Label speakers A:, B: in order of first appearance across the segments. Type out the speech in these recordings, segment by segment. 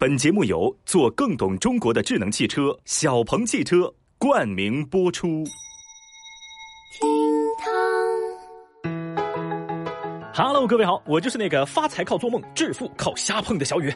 A: 本节目由做更懂中国的智能汽车小鹏汽车冠名播出。
B: 听
C: Hello，各位好，我就是那个发财靠做梦、致富靠瞎碰的小雨。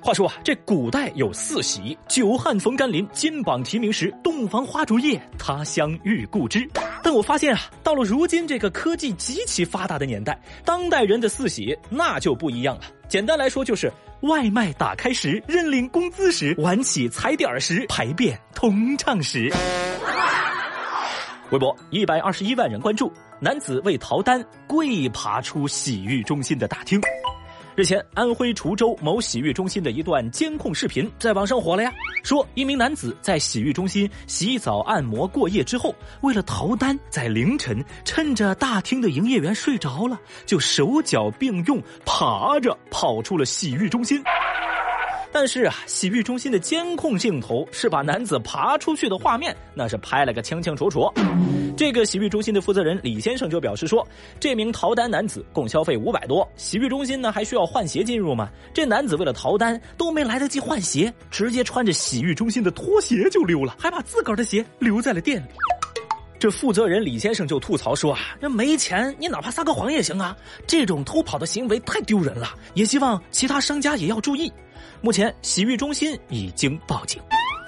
C: 话说啊，这古代有四喜：久旱逢甘霖、金榜题名时、洞房花烛夜、他乡遇故知。但我发现啊，到了如今这个科技极其发达的年代，当代人的四喜那就不一样了。简单来说就是外卖打开时、认领工资时、晚起踩点儿时、排便通畅时。微博一百二十一万人关注，男子为逃单跪爬出洗浴中心的大厅。日前，安徽滁州某洗浴中心的一段监控视频在网上火了呀。说一名男子在洗浴中心洗澡按摩过夜之后，为了逃单，在凌晨趁着大厅的营业员睡着了，就手脚并用爬着跑出了洗浴中心。但是啊，洗浴中心的监控镜头是把男子爬出去的画面，那是拍了个清清楚楚。这个洗浴中心的负责人李先生就表示说，这名逃单男子共消费五百多，洗浴中心呢还需要换鞋进入嘛？这男子为了逃单都没来得及换鞋，直接穿着洗浴中心的拖鞋就溜了，还把自个儿的鞋留在了店里。这负责人李先生就吐槽说啊，这没钱你哪怕撒个谎也行啊，这种偷跑的行为太丢人了，也希望其他商家也要注意。目前洗浴中心已经报警。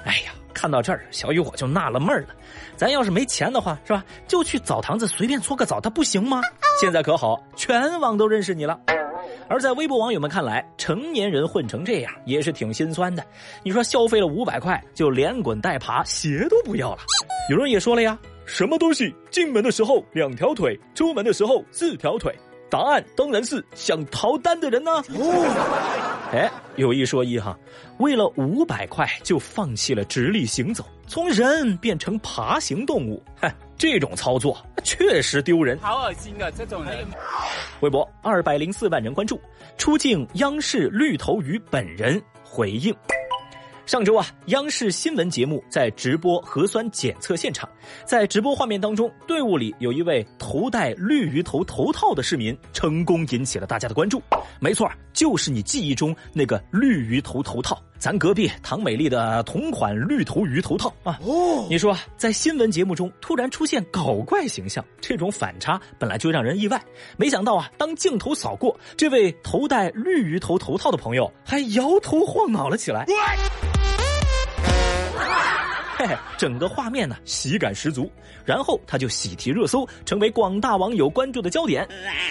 C: 哎呀，看到这儿，小雨我就纳了闷了，咱要是没钱的话，是吧？就去澡堂子随便搓个澡，它不行吗？现在可好，全网都认识你了。而在微博网友们看来，成年人混成这样也是挺心酸的。你说消费了五百块就连滚带爬，鞋都不要了。有人也说了呀，什么东西进门的时候两条腿，出门的时候四条腿？答案当然是想逃单的人呢、哎，有一说一哈，为了五百块就放弃了直立行走，从人变成爬行动物，嗨，这种操作确实丢人。
D: 好恶心啊！这种人。
C: 微博二百零四万人关注，出镜央视绿头鱼本人回应。上周啊，央视新闻节目在直播核酸检测现场，在直播画面当中，队伍里有一位头戴绿鱼头头套的市民，成功引起了大家的关注。没错，就是你记忆中那个绿鱼头头套，咱隔壁唐美丽的同款绿头鱼头套啊。哦，你说在新闻节目中突然出现搞怪形象，这种反差本来就让人意外，没想到啊，当镜头扫过，这位头戴绿鱼头头套的朋友还摇头晃脑了起来。嘿 整个画面呢喜感十足，然后他就喜提热搜，成为广大网友关注的焦点。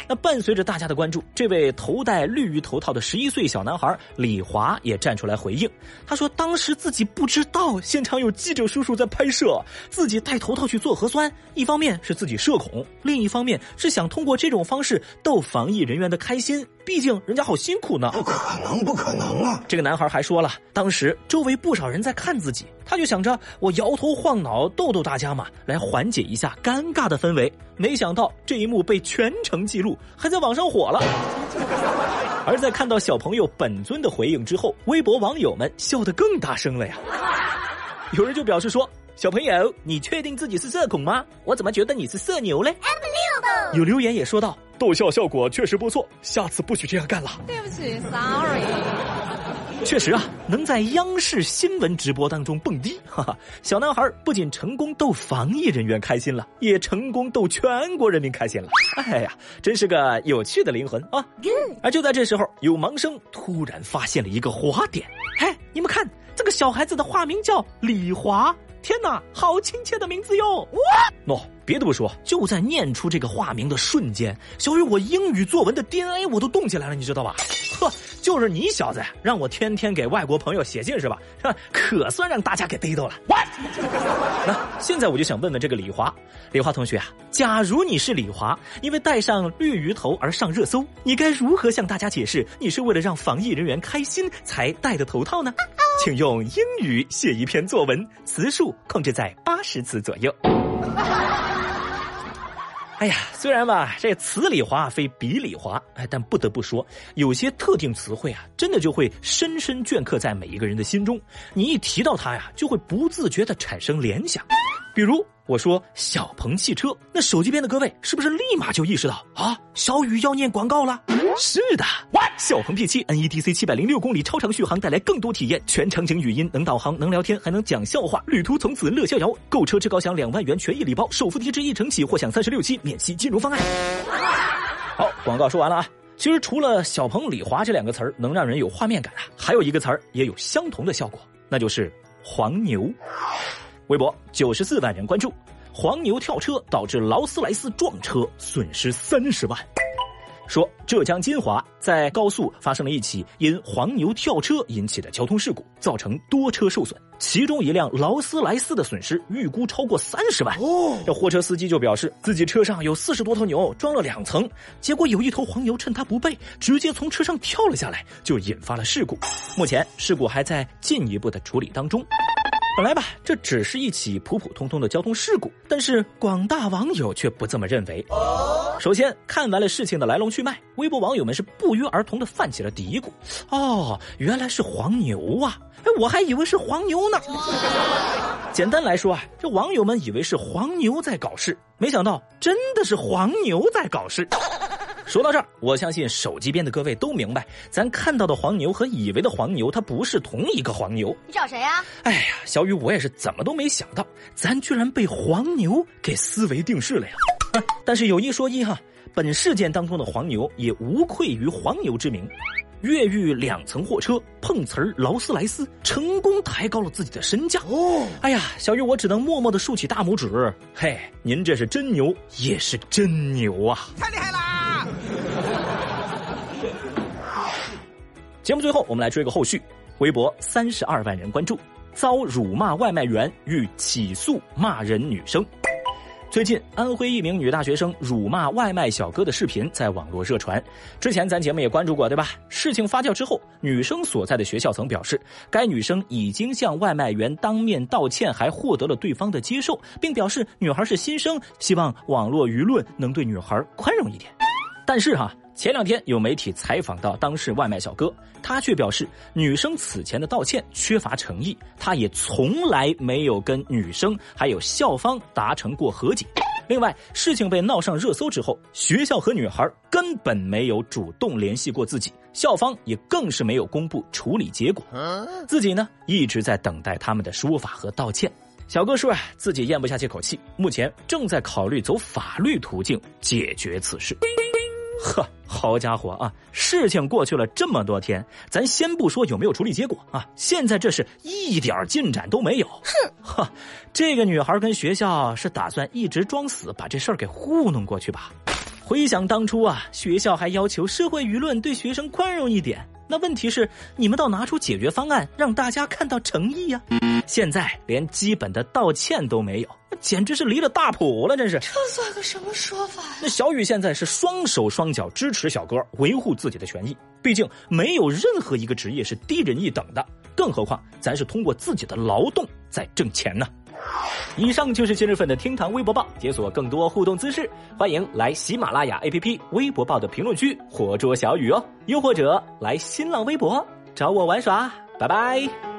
C: 那伴随着大家的关注，这位头戴绿鱼头套的十一岁小男孩李华也站出来回应，他说当时自己不知道现场有记者叔叔在拍摄，自己戴头套去做核酸，一方面是自己社恐，另一方面是想通过这种方式逗防疫人员的开心，毕竟人家好辛苦呢。
E: 不可能，不可能啊！
C: 这个男孩还说了，当时周围不少人在看自己，他就想着我摇头晃脑逗逗大家嘛，来缓解一下尴尬的氛围。没想到这一幕被全程记录，还在网上火了。而在看到小朋友本尊的回应之后，微博网友们笑得更大声了呀。有人就表示说：“小朋友，你确定自己是社恐吗？我怎么觉得你是社牛嘞？”有留言也说道：“逗笑效果确实不错，下次不许这样干了。”
B: 对不起，sorry。
C: 确实啊，能在央视新闻直播当中蹦迪，哈哈，小男孩不仅成功逗防疫人员开心了，也成功逗全国人民开心了。哎呀，真是个有趣的灵魂啊！而就在这时候，有盲生突然发现了一个滑点，嘿，你们看，这个小孩子的化名叫李华。天哪，好亲切的名字哟！哇，喏、别的不说，就在念出这个化名的瞬间，小雨我英语作文的 DNA 我都动起来了，你知道吧？呵，就是你小子让我天天给外国朋友写信是吧？是吧？可算让大家给逮到了。What？那现在我就想问问这个李华，李华同学啊，假如你是李华，因为戴上绿鱼头而上热搜，你该如何向大家解释你是为了让防疫人员开心才戴的头套呢？请用英语写一篇作文，词数控制在八十词左右。哎呀，虽然吧，这词里滑非笔里滑，哎，但不得不说，有些特定词汇啊，真的就会深深镌刻在每一个人的心中。你一提到它呀，就会不自觉的产生联想。比如我说小鹏汽车，那手机边的各位是不是立马就意识到啊，小雨要念广告了？是的，小鹏 P7 NEDC 七百零六公里超长续航带来更多体验，全场景语音，能导航，能聊天，还能讲笑话，旅途从此乐逍遥。购车至高享两万元权益礼包，首付贴至一成起，或享三十六期免息金融方案。好，广告说完了啊。其实除了小鹏李华这两个词儿能让人有画面感啊，还有一个词儿也有相同的效果，那就是黄牛。微博九十四万人关注，黄牛跳车导致劳斯莱斯撞车，损失三十万。说浙江金华在高速发生了一起因黄牛跳车引起的交通事故，造成多车受损，其中一辆劳斯莱斯的损失预估超过三十万。哦，这货车司机就表示自己车上有四十多头牛，装了两层，结果有一头黄牛趁他不备，直接从车上跳了下来，就引发了事故。目前事故还在进一步的处理当中。本来吧，这只是一起普普通通的交通事故，但是广大网友却不这么认为。首先看完了事情的来龙去脉，微博网友们是不约而同的泛起了嘀咕：“哦，原来是黄牛啊！哎，我还以为是黄牛呢。”简单来说啊，这网友们以为是黄牛在搞事，没想到真的是黄牛在搞事。说到这儿，我相信手机边的各位都明白，咱看到的黄牛和以为的黄牛，它不是同一个黄牛。
B: 你找谁呀？
C: 哎呀，小雨，我也是怎么都没想到，咱居然被黄牛给思维定式了呀！但是有一说一哈，本事件当中的黄牛也无愧于黄牛之名。越狱两层货车碰瓷儿劳斯莱斯，成功抬高了自己的身价。哦，哎呀，小雨，我只能默默的竖起大拇指。嘿，您这是真牛，也是真牛啊！太厉害啦！节目最后，我们来追个后续。微博三十二万人关注，遭辱骂外卖员欲起诉骂人女生。最近，安徽一名女大学生辱骂外卖小哥的视频在网络热传。之前咱节目也关注过，对吧？事情发酵之后，女生所在的学校曾表示，该女生已经向外卖员当面道歉，还获得了对方的接受，并表示女孩是新生，希望网络舆论能对女孩宽容一点。但是哈。前两天有媒体采访到当事外卖小哥，他却表示女生此前的道歉缺乏诚意，他也从来没有跟女生还有校方达成过和解。另外，事情被闹上热搜之后，学校和女孩根本没有主动联系过自己，校方也更是没有公布处理结果，自己呢一直在等待他们的说法和道歉。小哥说啊，自己咽不下这口气，目前正在考虑走法律途径解决此事。呵，好家伙啊！事情过去了这么多天，咱先不说有没有处理结果啊，现在这是一点进展都没有。哼，呵，这个女孩跟学校是打算一直装死，把这事儿给糊弄过去吧？回想当初啊，学校还要求社会舆论对学生宽容一点，那问题是你们倒拿出解决方案，让大家看到诚意呀。现在连基本的道歉都没有。简直是离了大谱了，真是！
B: 这算个什么说法呀？
C: 那小雨现在是双手双脚支持小哥，维护自己的权益。毕竟没有任何一个职业是低人一等的，更何况咱是通过自己的劳动在挣钱呢。以上就是今日份的厅堂微博报，解锁更多互动姿势，欢迎来喜马拉雅 APP 微博报的评论区活捉小雨哦，又或者来新浪微博找我玩耍，拜拜。